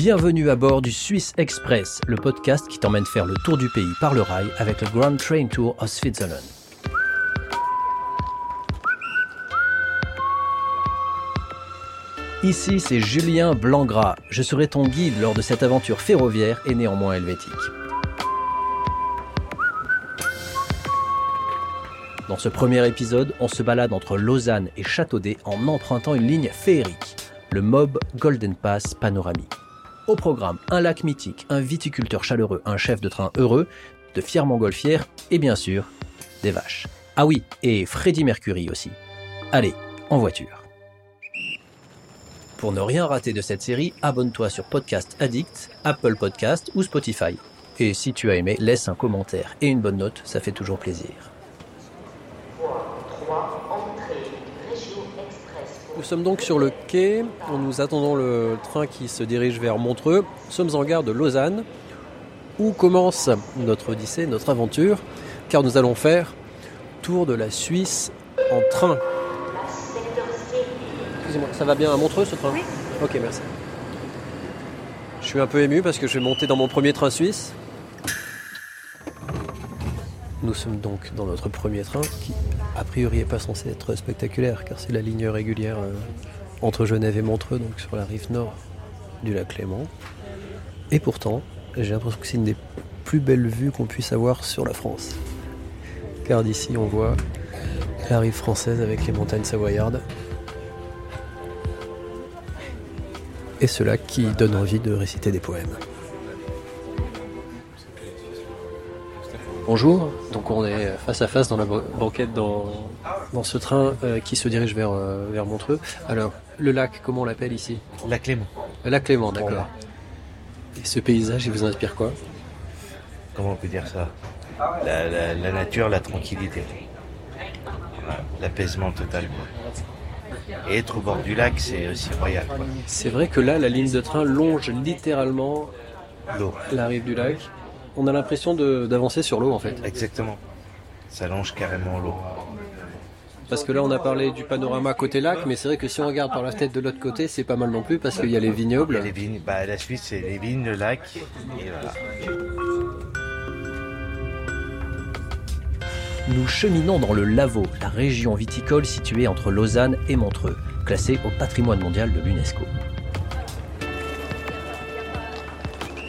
Bienvenue à bord du Swiss Express, le podcast qui t'emmène faire le tour du pays par le rail avec le Grand Train Tour of Switzerland. Ici, c'est Julien Blangras. Je serai ton guide lors de cette aventure ferroviaire et néanmoins helvétique. Dans ce premier épisode, on se balade entre Lausanne et Châteaudet en empruntant une ligne féerique, le MOB Golden Pass Panoramique. Au programme, un lac mythique, un viticulteur chaleureux, un chef de train heureux, de fiers montgolfières et bien sûr, des vaches. Ah oui, et Freddie Mercury aussi. Allez, en voiture. Pour ne rien rater de cette série, abonne-toi sur Podcast Addict, Apple Podcast ou Spotify. Et si tu as aimé, laisse un commentaire et une bonne note, ça fait toujours plaisir. Nous sommes donc sur le quai, nous attendons le train qui se dirige vers Montreux. Nous sommes en gare de Lausanne, où commence notre odyssée, notre aventure, car nous allons faire tour de la Suisse en train. Excusez-moi, ça va bien à Montreux ce train? Oui. Ok, merci. Je suis un peu ému parce que je vais monter dans mon premier train suisse. Nous sommes donc dans notre premier train qui, a priori, n'est pas censé être spectaculaire car c'est la ligne régulière euh, entre Genève et Montreux, donc sur la rive nord du lac Léman. Et pourtant, j'ai l'impression que c'est une des plus belles vues qu'on puisse avoir sur la France. Car d'ici, on voit la rive française avec les montagnes savoyardes. Et ce lac qui donne envie de réciter des poèmes. Bonjour, donc on est face à face dans la ban- banquette dans, dans ce train euh, qui se dirige vers, euh, vers Montreux. Alors, le lac, comment on l'appelle ici? La Clément. Le lac Clément, d'accord. Voilà. Et ce paysage, il vous inspire quoi? Comment on peut dire ça? La, la- la nature, la tranquillité. L'apaisement total. Et être au bord du lac, c'est aussi royal. C'est vrai que là, la ligne de train longe littéralement la rive du lac. On a l'impression de- d'avancer sur l'eau en fait. Exactement. Ça longe carrément l'eau. Parce que là, on a parlé du panorama côté lac, mais c'est vrai que si on regarde par la tête de l'autre côté, c'est pas mal non plus parce qu'il y a les Il y vignobles. a les vignes. Bah, la Suisse, c'est les vignes, le lac. Et voilà. Nous cheminons dans le Lavaux, la région viticole située entre Lausanne et Montreux, classée au patrimoine mondial de l'UNESCO.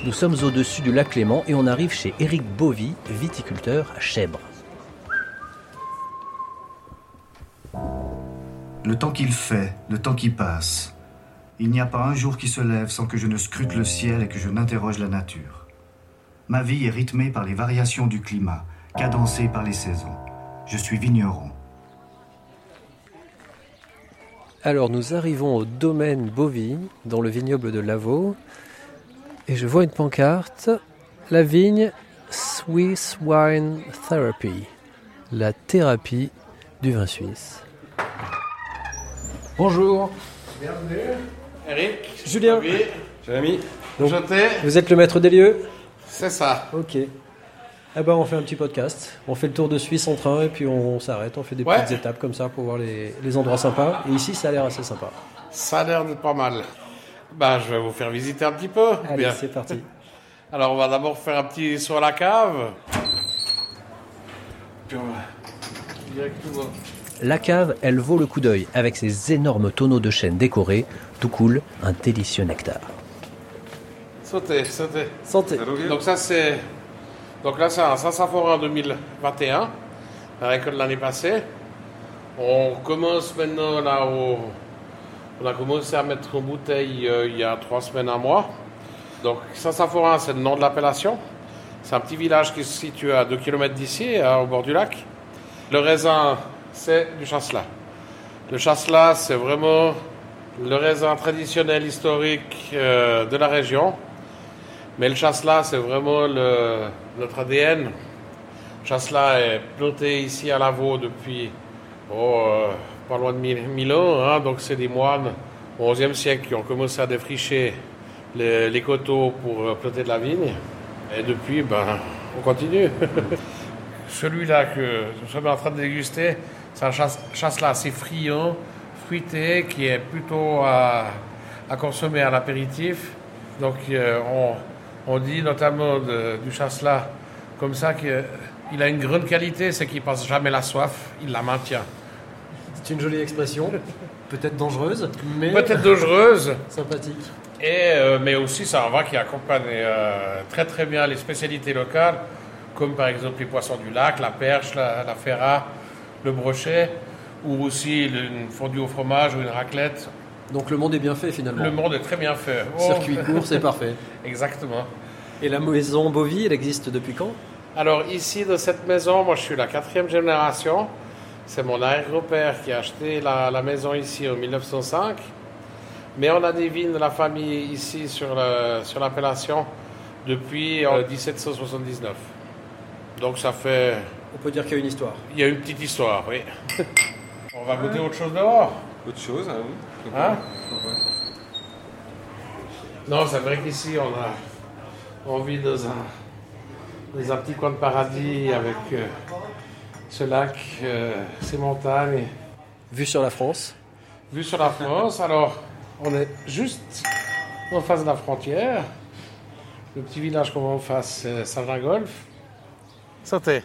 Nous sommes au-dessus du lac Léman et on arrive chez Éric Bovy, viticulteur à Chèbres. Le temps qu'il fait, le temps qui passe. Il n'y a pas un jour qui se lève sans que je ne scrute le ciel et que je n'interroge la nature. Ma vie est rythmée par les variations du climat, cadencée par les saisons. Je suis vigneron. Alors nous arrivons au domaine Bovy, dans le vignoble de Lavaux, et je vois une pancarte, la vigne Swiss Wine Therapy, la thérapie du vin suisse. Bonjour, Eric Julien. Oui, Jérémy. Enchanté. Vous êtes le maître des lieux? C'est ça. Ok. Eh ben on fait un petit podcast, on fait le tour de Suisse en train et puis on s'arrête, on fait des Ouais. petites étapes comme ça pour voir les, les endroits sympas. Et ici ça a l'air assez sympa. Ça a l'air d'être pas mal. Bah, je vais vous faire visiter un petit peu. Allez, Bien. c'est parti. Alors, on va d'abord faire un petit saut à la cave. Puis on va directement. La cave, elle vaut le coup d'œil avec ses énormes tonneaux de chêne décorés, tout cool, un délicieux nectar. Sauter, sauter. Santé. Donc, ça, c'est. Donc là, c'est un Saint-Saphorin 2021, la récolte de l'année passée. On commence maintenant là où. On a commencé à mettre en bouteille euh, il y a trois semaines, un mois. Donc Saint-Saphorin, c'est le nom de l'appellation. C'est un petit village qui se situe à 2 km d'ici, à- au bord du lac. Le raisin, c'est du chasselas. Le chasselas, c'est vraiment le raisin traditionnel historique euh, de la région. Mais le chasselas, c'est vraiment notre ADN. Le chasselas est planté ici à Lavaux depuis oh, euh, pas loin de 1000 1000 ans. hein. donc, c'est des moines au XIe siècle qui ont commencé à défricher les, coteaux pour euh, planter de la vigne. Et depuis, ben, on continue. Celui-là que nous sommes en train de déguster, c'est un chasse- chasselas assez friand, fruité, qui est plutôt à, consommer à l'apéritif. Donc euh, on, dit notamment du chasselas comme ça qu'il a une grande qualité, c'est qu'il passe jamais la soif, il la maintient. C'est une jolie expression, peut-être dangereuse, mais Peut-être dangereuse, sympathique. et, euh, mais aussi c'est un vin qui accompagne euh, très très bien les spécialités locales, comme par exemple les poissons du lac, la perche, la, la ferra, le brochet, ou aussi le- une fondue au fromage ou une raclette. Donc le monde est bien fait finalement. Le monde est très bien fait. Oh, Circuit court, c'est parfait. Exactement. Et la maison Bovie, elle existe depuis quand? Alors ici, de cette maison, moi je suis la quatrième génération. C'est mon arrière-grand-père qui a acheté la, la maison ici en 1905. Mais on a des vignes de la famille ici sur l'appellation depuis euh, 1779. Donc ça fait... On peut dire qu'il y a une histoire. Il y a une petite histoire, oui. on va goûter autre chose dehors Autre chose, ah oui. Hein? Non, c'est vrai qu'ici, on a on vit dans un, dans un petit coin de paradis avec euh, ce lac, euh, ces montagnes, Vue sur la France. vue sur la France. Alors, on est juste en face de la frontière. Le petit village qu'on va en face, c'est Saint-Jean-Golf. Santé.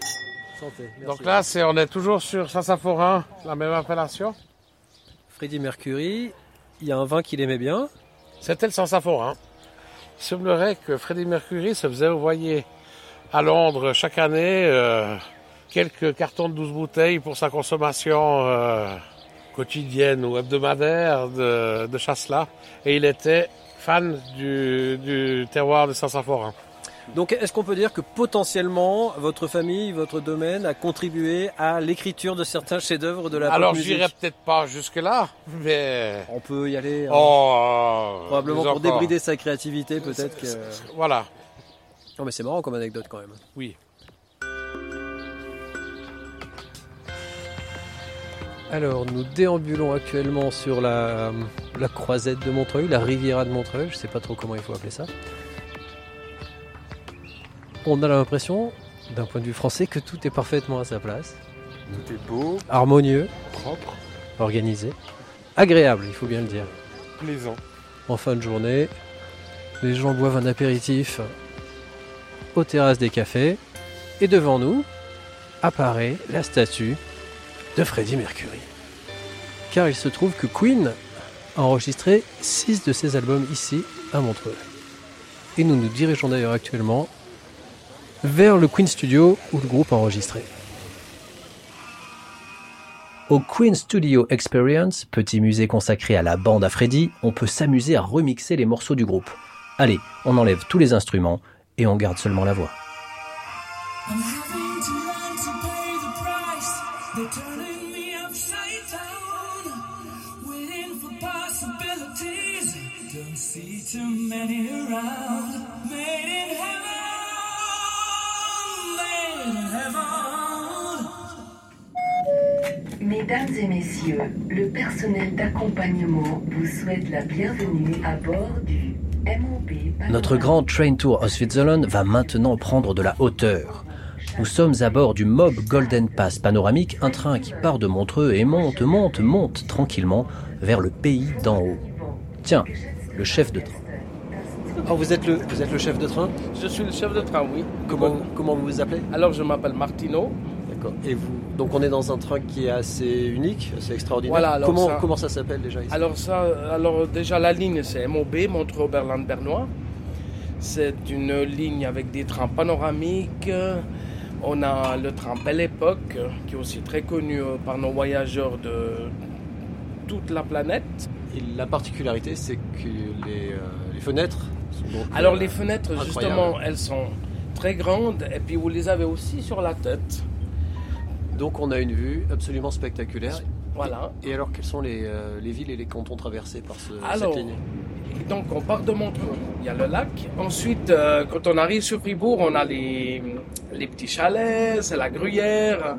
Santé. Donc là, c'est, on est toujours sur Saint-Saphorin, la même appellation. Freddie Mercury, il y a un vin qu'il aimait bien. C'était le Saint-Saphorin. Il semblerait que Freddie Mercury se faisait envoyer à Londres chaque année euh, quelques cartons de 12 bouteilles pour sa consommation euh, quotidienne ou hebdomadaire de, de chasselas. Et il était fan du, du terroir de Saint-Saphorin. Donc est-ce qu'on peut dire que potentiellement votre famille, votre domaine a contribué à l'écriture de certains chefs-d'œuvre de la Alors j'irai peut-être pas jusque-là, mais... On peut y aller. hein. Oh, Probablement pour encore. débrider sa créativité, peut-être que. Voilà, Non, mais c'est marrant comme anecdote quand même. oui. Alors, nous déambulons actuellement sur la, la croisette de Montreuil, la Riviera de Montreuil, je sais pas trop comment il faut appeler ça. On a l'impression, d'un point de vue français, que tout est parfaitement à sa place, Tout est beau, harmonieux, propre, organisé, agréable, il faut bien le dire. plaisant. En fin de journée, les gens boivent un apéritif aux terrasses des cafés, et devant nous apparaît la statue de Freddie Mercury. Car il se trouve que Queen a enregistré six de ses albums ici, à Montreux. Et nous nous dirigeons d'ailleurs actuellement vers le Queen Studio où le groupe a enregistré. Au Queen Studio Experience, petit musée consacré à la bande à Freddy, on peut s'amuser à remixer les morceaux du groupe. Allez, on enlève tous les instruments et on garde seulement la voix. They're turning me upside down. Waiting for possibilities. Don't see too many around. Made in heaven. Made in heaven. Mesdames et messieurs, le personnel d'accompagnement vous souhaite la bienvenue à bord du MOB. Notre grand train tour au Switzerland va maintenant prendre de la hauteur. Nous sommes à bord du Mob Golden Pass panoramique, un train qui part de Montreux et monte, monte, monte tranquillement vers le pays d'en haut. Tiens, le chef de train. Oh, vous êtes le, vous êtes le chef de train Je suis le chef de train, oui. comment, comment vous vous appelez Alors, je m'appelle Martino. D'accord. Et vous Donc on est dans un train qui est assez unique, assez extraordinaire. Voilà, alors comment, ça- comment ça s'appelle déjà ici Alors, ça, alors déjà, la ligne, c'est MOB, Montreux Berlin Bernois. C'est une ligne avec des trains panoramiques. On a le train Belle Époque, qui est aussi très connu euh, par nos voyageurs de toute la planète. Et la particularité, c'est que les, euh, les fenêtres sont donc, Alors euh, les fenêtres, justement, elles sont très grandes et puis vous les avez aussi sur la tête. Donc on a une vue absolument spectaculaire. Voilà. Et alors, quelles sont les, euh, les villes et les cantons traversés par ce, Alors, cette ligne? Donc on part de Montreux, il y a le lac. Ensuite, euh, quand on arrive sur Fribourg, on a les, les petits chalets, c'est la gruyère,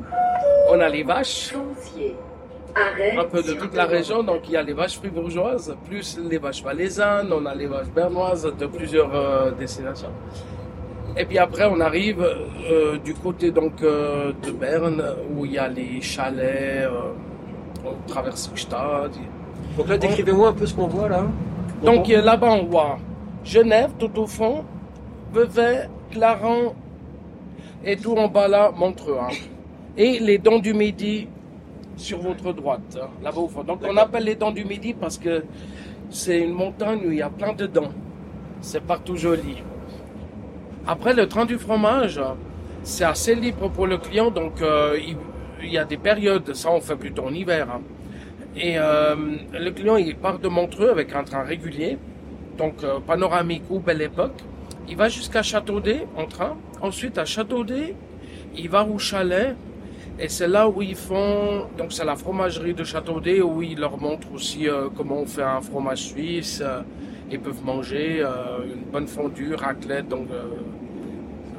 on a les vaches, un peu de toute la région. Donc il y a les vaches fribourgeoises, plus les vaches valaisannes, on a les vaches bernoises de plusieurs euh, destinations. Et puis après, on arrive euh, du côté donc euh, de Berne, où il y a les chalets, euh, on traverse le stade. Donc là, décrivez-moi un peu ce qu'on voit là. Donc là-bas, on voit Genève, tout au fond, Vevey, Clarence et tout en bas là, Montreux. hein. Et les dents du Midi sur votre droite, hein, là-bas au fond. Donc on appelle les dents du Midi parce que c'est une montagne où il y a plein de dents. C'est partout joli. Après, le train du fromage, c'est assez libre pour le client, donc euh, il, il y a des périodes, ça on fait plutôt en hiver. hein. Et euh, le client, il part de Montreux avec un train régulier, donc euh, panoramique ou belle époque. Il va jusqu'à Châteaudet en train. Ensuite, à Châteaudet, il va au chalet. Et c'est là où ils font, donc c'est la fromagerie de Châteaudet où ils leur montrent aussi euh, comment on fait un fromage suisse. euh, ils peuvent manger euh, une bonne fondue, raclette, donc euh,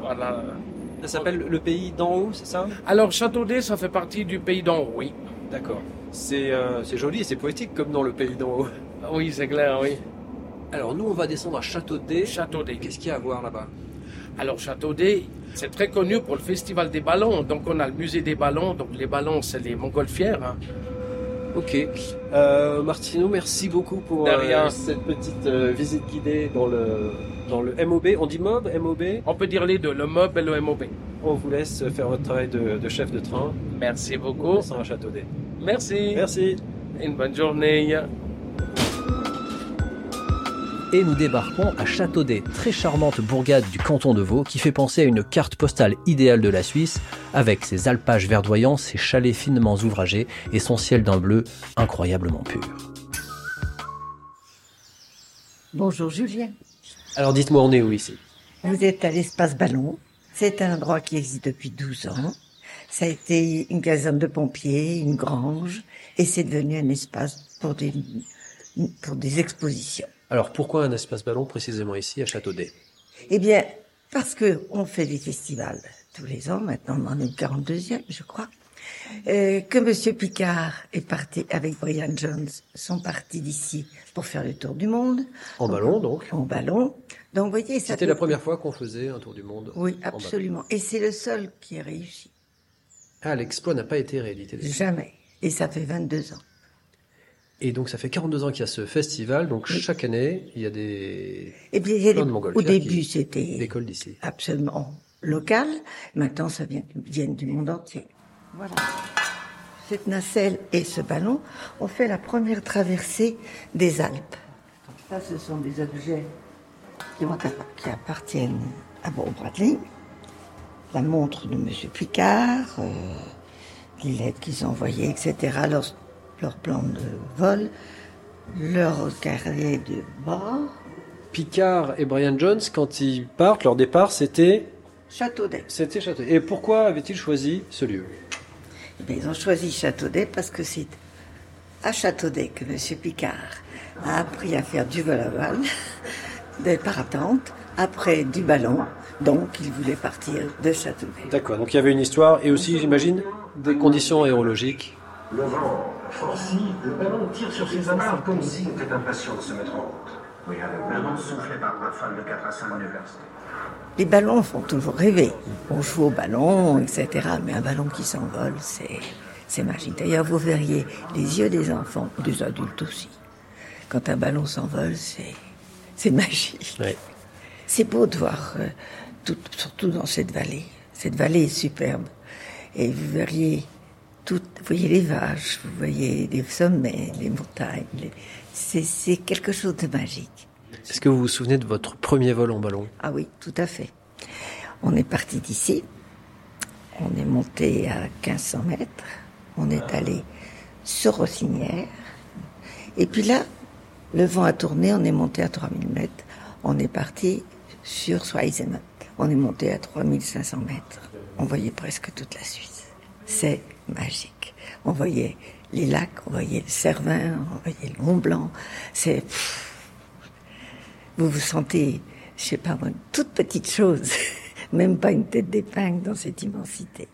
voilà. Ça s'appelle le pays d'en haut, c'est ça? Alors Châteaudet, ça fait partie du pays d'en haut, oui. D'accord. C'est euh, c'est joli et c'est poétique comme dans le pays d'en haut. Oui, c'est clair, oui. Alors nous, on va descendre à Châteaudet. Châteaudet. Qu'est-ce qu'il y a à voir là-bas? Alors Châteaudet, c'est très connu pour le festival des ballons. Donc on a le musée des ballons. Donc les ballons, c'est les montgolfières. hein. Ok. Euh, Martino, merci beaucoup pour euh, cette petite euh, visite guidée dans le, dans le MOB. On dit MOB, MOB. On peut dire les deux, le MOB et le MOB. On vous laisse faire votre travail de, de chef de train. Merci On beaucoup. descend à Châteaudet. Merci. Merci. Une bonne journée. Et nous débarquons à Châteaudet, très charmante bourgade du canton de Vaud qui fait penser à une carte postale idéale de la Suisse, avec ses alpages verdoyants, ses chalets finement ouvragés et son ciel d'un bleu incroyablement pur. Bonjour Julien. Alors dites-moi, on est où ici? Vous êtes à l'espace Ballon. C'est un endroit qui existe depuis 12 ans. Ça a été une caserne de pompiers, une grange, et c'est devenu un espace pour des, pour des expositions. Alors pourquoi un espace ballon précisément ici à Châteaudet? Eh bien, parce que on fait des festivals tous les ans, maintenant on en est le 42e, je crois, euh, que Monsieur Picard est parti avec Brian Jones, sont partis d'ici pour faire le tour du monde, En ballon donc en ballon. Donc, vous voyez, ça C'était la première fois qu'on faisait un tour du monde. Oui, absolument. Et c'est le seul qui a réussi. Ah, l'exploit n'a pas été réalité. Jamais. Et ça fait 22 ans. Et donc ça fait 42 ans qu'il y a ce festival, donc chaque année il y a des Et bien, il y a des- de au début, c'était décollent d'ici. absolument local. Maintenant, ça vient, du monde entier. Voilà. Cette nacelle et ce ballon ont fait la première traversée des Alpes. Ça, ce sont des objets qui, appartiennent à Bob Bradley. La montre de M. Picard, euh, les lettres qu'ils ont envoyées, etc., leur, leur plan de vol, leur carnet de bord, Picard et Brian Jones, quand ils partent, leur départ, c'était Châteaudet. c'était Châteaudet. Et pourquoi avaient-ils choisi ce lieu? Eh bien, ils ont choisi Châteaudet parce que c'est à Châteaudet que M. Picard a appris à faire du vol à voile, des parapentes, après du ballon. Donc, il voulait partir de Châteaudet. D'accord, donc il y avait une histoire et aussi, j'imagine, des conditions aérologiques. Le vent forci, le ballon tire sur ses amarres comme s'il était impatient de se mettre en route. Oui, le soufflait par rafale de 4 à 5 nœuds. Les ballons font toujours rêver. On joue au ballon, etc. Mais un ballon qui s'envole, c'est, c'est magique. D'ailleurs, vous verriez les yeux des enfants, des adultes aussi. Quand un ballon s'envole, c'est, c'est magique. Ouais. C'est beau de voir, euh, tout- surtout dans cette vallée. Cette vallée est superbe. Et vous verriez tout, vous voyez les vaches, vous voyez les sommets, les montagnes. les- c'est, quelque chose de magique. Est-ce que vous vous souvenez de votre premier vol en ballon? Ah oui, tout à fait. On est parti d'ici, on est monté à 1500 mètres, on est allé sur Rossinière, et puis là, le vent a tourné, on est monté à 3000 mètres, on est parti sur Sweisenot, on est monté à 3500 mètres, on voyait presque toute la Suisse. C'est magique. On voyait les lacs, on voyait le Cervin, on voyait le Mont Blanc, c'est... Vous vous sentez, je sais pas une toute petite chose, même pas une tête d'épingle dans cette immensité.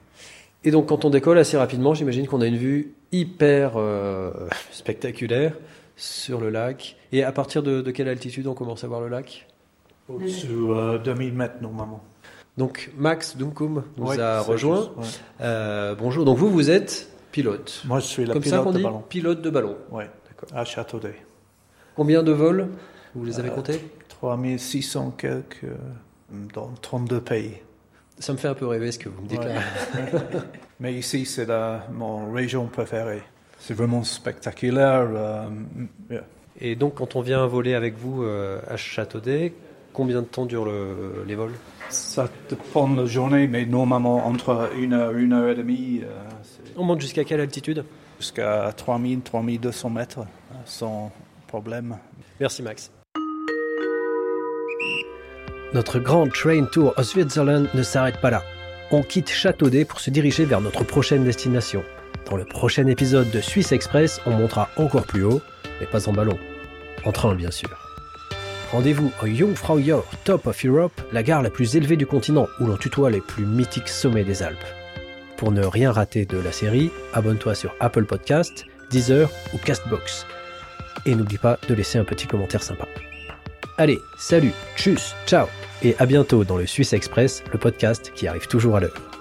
Et donc quand on décolle assez rapidement, j'imagine qu'on a une vue hyper euh, spectaculaire sur le lac. Et à partir de quelle altitude on commence à voir le lac? Au-dessus euh, de 1000 mètres normalement. Donc Max Dunkum nous Ouais, a rejoint. juste, ouais. Euh, bonjour, donc vous, vous êtes pilote. Moi, je suis la Comme ça pilote qu'on de ballon. Pilote de ballon. Ouais, à Châteaudet. Combien de vols Vous les avez Euh, comptés? 3600 quelques euh, dans 32 pays. Ça me fait un peu rêver ce que vous me dites Ouais. là. Mais ici, c'est mon région préférée. C'est vraiment spectaculaire. euh, yeah. Et donc, quand on vient voler avec vous à Châteaudet, combien de temps durent le- les vols? Ça dépend de la journée, mais normalement entre une heure, une heure et demie, euh, On monte jusqu'à quelle altitude? Jusqu'à 3000, 3200 mètres, euh, sans problème. Merci Max. Notre grand train tour au Switzerland ne s'arrête pas là. On quitte Châteaudet pour se diriger vers notre prochaine destination. Dans le prochain épisode de Suisse Express, on montera encore plus haut, mais pas en ballon. En train, bien sûr. Rendez-vous au Jungfraujoch Top of Europe, la gare la plus élevée du continent où l'on tutoie les plus mythiques sommets des Alpes. Pour ne rien rater de la série, abonne-toi sur Apple Podcast, Deezer ou Castbox. Et n'oublie pas de laisser un petit commentaire sympa. Allez, salut, tchuss, ciao, et à bientôt dans le Suisse Express, le podcast qui arrive toujours à l'heure.